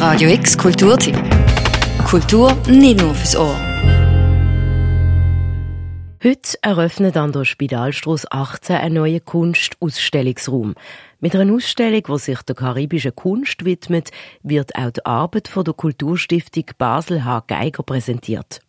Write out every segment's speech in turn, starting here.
Radio X Kulturtipp. Kultur nicht nur fürs Ohr. Heute eröffnet an der Spidalstrasse 18 ein neuer Kunstausstellungsraum. Mit einer Ausstellung, die sich der karibischen Kunst widmet, wird auch die Arbeit von der Kulturstiftung Basel H. Geiger präsentiert.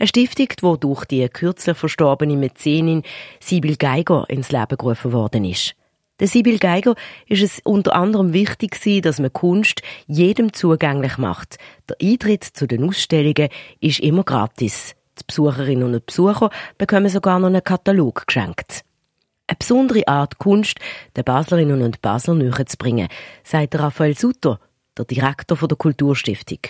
Eine Stiftung, die durch die kürzlich verstorbene Mäzenin Sibyl Geiger ins Leben gerufen worden ist. Der Sibyl Geiger ist es unter anderem wichtig dass man Kunst jedem zugänglich macht. Der Eintritt zu den Ausstellungen ist immer gratis. Die Besucherinnen und Besucher bekommen sogar noch einen Katalog geschenkt. Eine besondere Art Kunst den Baslerinnen und Basler näher zu bringen, sagt Raphael Sutter, der Direktor der Kulturstiftung.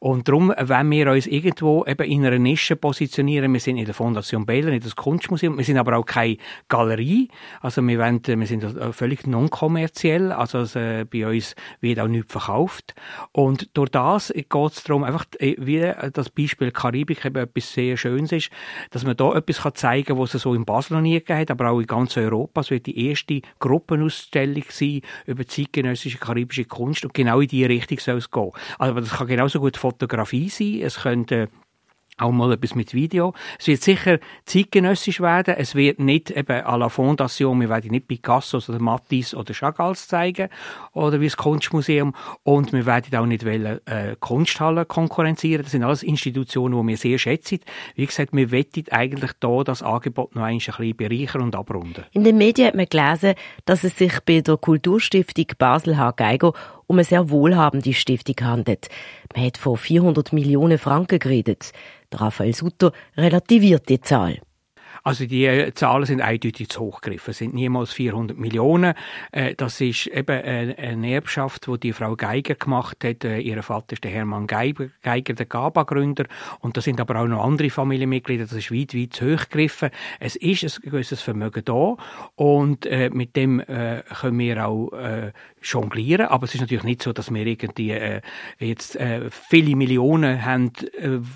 Und darum, wenn wir uns irgendwo eben in einer Nische positionieren, wir sind in der Fondation Baylor, in das Kunstmuseum, wir sind aber auch keine Galerie, also wir, wollen, wir sind völlig non-kommerziell, also äh, bei uns wird auch nichts verkauft. Und durch das geht es darum, einfach äh, wie das Beispiel Karibik eben etwas sehr Schönes ist, dass man da etwas kann zeigen kann, was es so in Basel noch nie hat, aber auch in ganz Europa. Es wird die erste Gruppenausstellung sein über zeitgenössische karibische Kunst und genau in diese Richtung soll es gehen. Also das kann genauso gut gut Fotografie sein, es könnte auch mal etwas mit Video. Es wird sicher zeitgenössisch werden. Es wird nicht eben à la Fondation, wir werden nicht Picassos oder Matisse oder Chagalls zeigen oder wie das Kunstmuseum und wir werden auch nicht wollen, äh, Kunsthallen konkurrenzieren. Das sind alles Institutionen, die wir sehr schätzen. Wie gesagt, wir wettet eigentlich da das Angebot noch ein bisschen bereichern und abrunden. In den Medien hat man gelesen, dass es sich bei der Kulturstiftung Basel H. Geiger um eine sehr wohlhabende Stiftung handelt. Man hat von 400 Millionen Franken geredet. Raphael Sutter relativiert die Zahl. Also die äh, Zahlen sind eindeutig zu hoch gegriffen. Es sind niemals 400 Millionen. Äh, das ist eben eine Erbschaft, die die Frau Geiger gemacht hat. Äh, ihr Vater ist der Hermann Geiger, der GABA-Gründer. Und da sind aber auch noch andere Familienmitglieder. Das ist weit, weit zu hoch gegriffen. Es ist ein gewisses Vermögen da. Und mit dem können wir auch jonglieren. Aber es ist natürlich nicht so, dass wir irgendwie jetzt viele Millionen haben,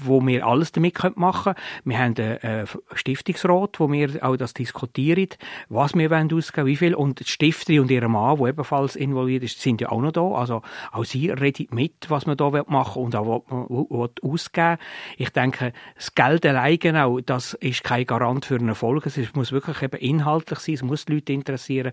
wo wir alles damit machen können. Wir haben einen Stiftungsrat Rat, wo wir auch das diskutieren, was wir wollen ausgeben, wie viel. Und die Stifterin und ihr Mann, der ebenfalls involviert ist, sind ja auch noch da. Also auch sie reden mit, was man da machen und auch was ausgeben Ich denke, das Geld allein genau, das ist kein Garant für einen Erfolg. Es muss wirklich eben inhaltlich sein, es muss die Leute interessieren.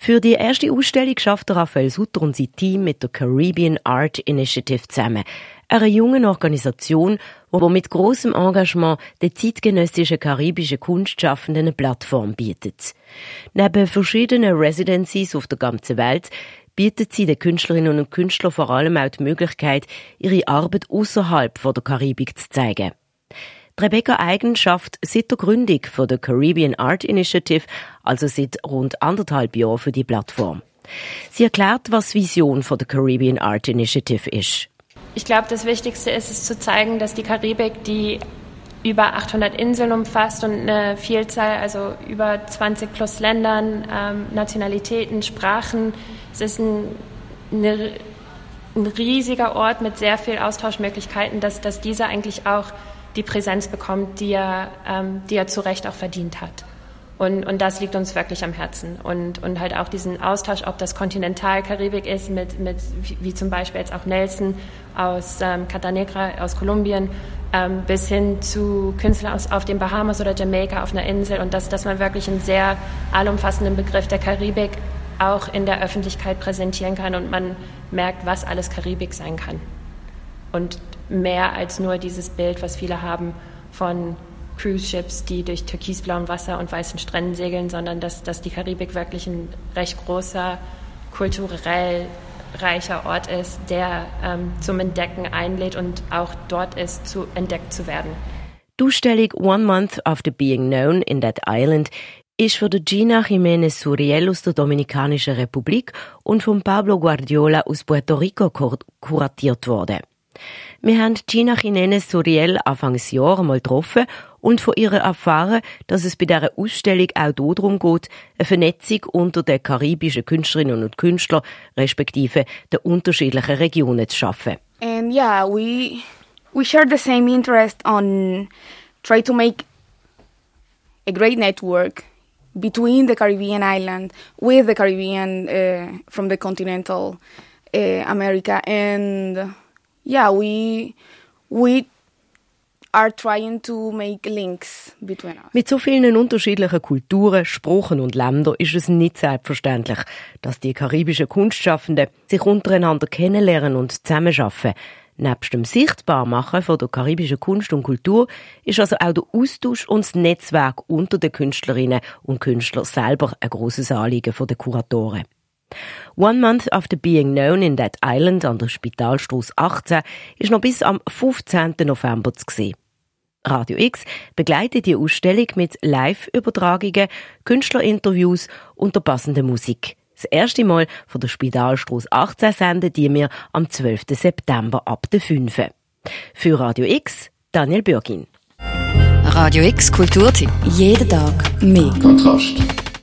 Für die erste Ausstellung schafft Raphael Sutter und sein Team mit der Caribbean Art Initiative zusammen einer jungen Organisation, die mit großem Engagement den zeitgenössischen karibischen Kunstschaffenden eine Plattform bietet. Neben verschiedenen Residencies auf der ganzen Welt bietet sie den Künstlerinnen und Künstlern vor allem auch die Möglichkeit, ihre Arbeit außerhalb der Karibik zu zeigen. Rebecca Eigen schafft seit der Gründung von der Caribbean Art Initiative, also seit rund anderthalb Jahren für die Plattform. Sie erklärt, was Vision von der Caribbean Art Initiative ist. Ich glaube, das Wichtigste ist es zu zeigen, dass die Karibik, die über 800 Inseln umfasst und eine Vielzahl, also über 20 plus Ländern, ähm, Nationalitäten, Sprachen, es ist ein, eine, ein riesiger Ort mit sehr viel Austauschmöglichkeiten, dass, dass dieser eigentlich auch die Präsenz bekommt, die er, ähm, die er zu Recht auch verdient hat. Und, und das liegt uns wirklich am Herzen. Und, und halt auch diesen Austausch, ob das Kontinentalkaribik ist, mit, mit, wie zum Beispiel jetzt auch Nelson aus ähm, Catanegra, aus Kolumbien, ähm, bis hin zu Künstlern aus, auf den Bahamas oder Jamaika auf einer Insel. Und dass, dass man wirklich einen sehr allumfassenden Begriff der Karibik auch in der Öffentlichkeit präsentieren kann und man merkt, was alles Karibik sein kann. Und mehr als nur dieses Bild, was viele haben von Cruise Ships, die durch türkisblauem Wasser und weißen Stränden segeln, sondern dass, dass die Karibik wirklich ein recht großer, kulturell reicher Ort ist, der ähm, zum Entdecken einlädt und auch dort ist, zu entdeckt zu werden. Die Ausstellung One Month After Being Known in That Island ist von der Gina Jiménez Suriel aus der Dominikanischen Republik und von Pablo Guardiola aus Puerto Rico kuratiert worden. Wir haben Gina Jiménez Suriel Anfangs Jahr einmal getroffen und von ihr erfahren, dass es bei dieser Ausstellung auch darum geht, eine Vernetzung unter den karibischen Künstlerinnen und Künstlern, respektive den unterschiedlichen Regionen zu schaffen. And yeah, we we share the same interest on try to make a great network between the Caribbean island with the Caribbean uh, from the continental uh, America, and yeah, we we are trying to make links between us. Mit so vielen unterschiedlichen Kulturen, Sprachen und Ländern ist es nicht selbstverständlich, dass die karibischen Kunstschaffenden sich untereinander kennenlernen und zusammenarbeiten. Nebst dem Sichtbarmachen von der karibischen Kunst und Kultur ist also auch der Austausch und das Netzwerk unter den Künstlerinnen und Künstlern selber ein grosses Anliegen der Kuratoren. One Month After Being Known in That Island an der Spitalstrasse 18 ist noch bis am 15. November zu sehen. Radio X begleitet die Ausstellung mit Live-Übertragungen, Künstlerinterviews und der passenden Musik. Das erste Mal von der Spitalstrasse 18 senden die wir am 12. September ab der 5. Für Radio X, Daniel Bürgin. Radio X Kulturtipp. Jeden Tag mehr. Kontrast.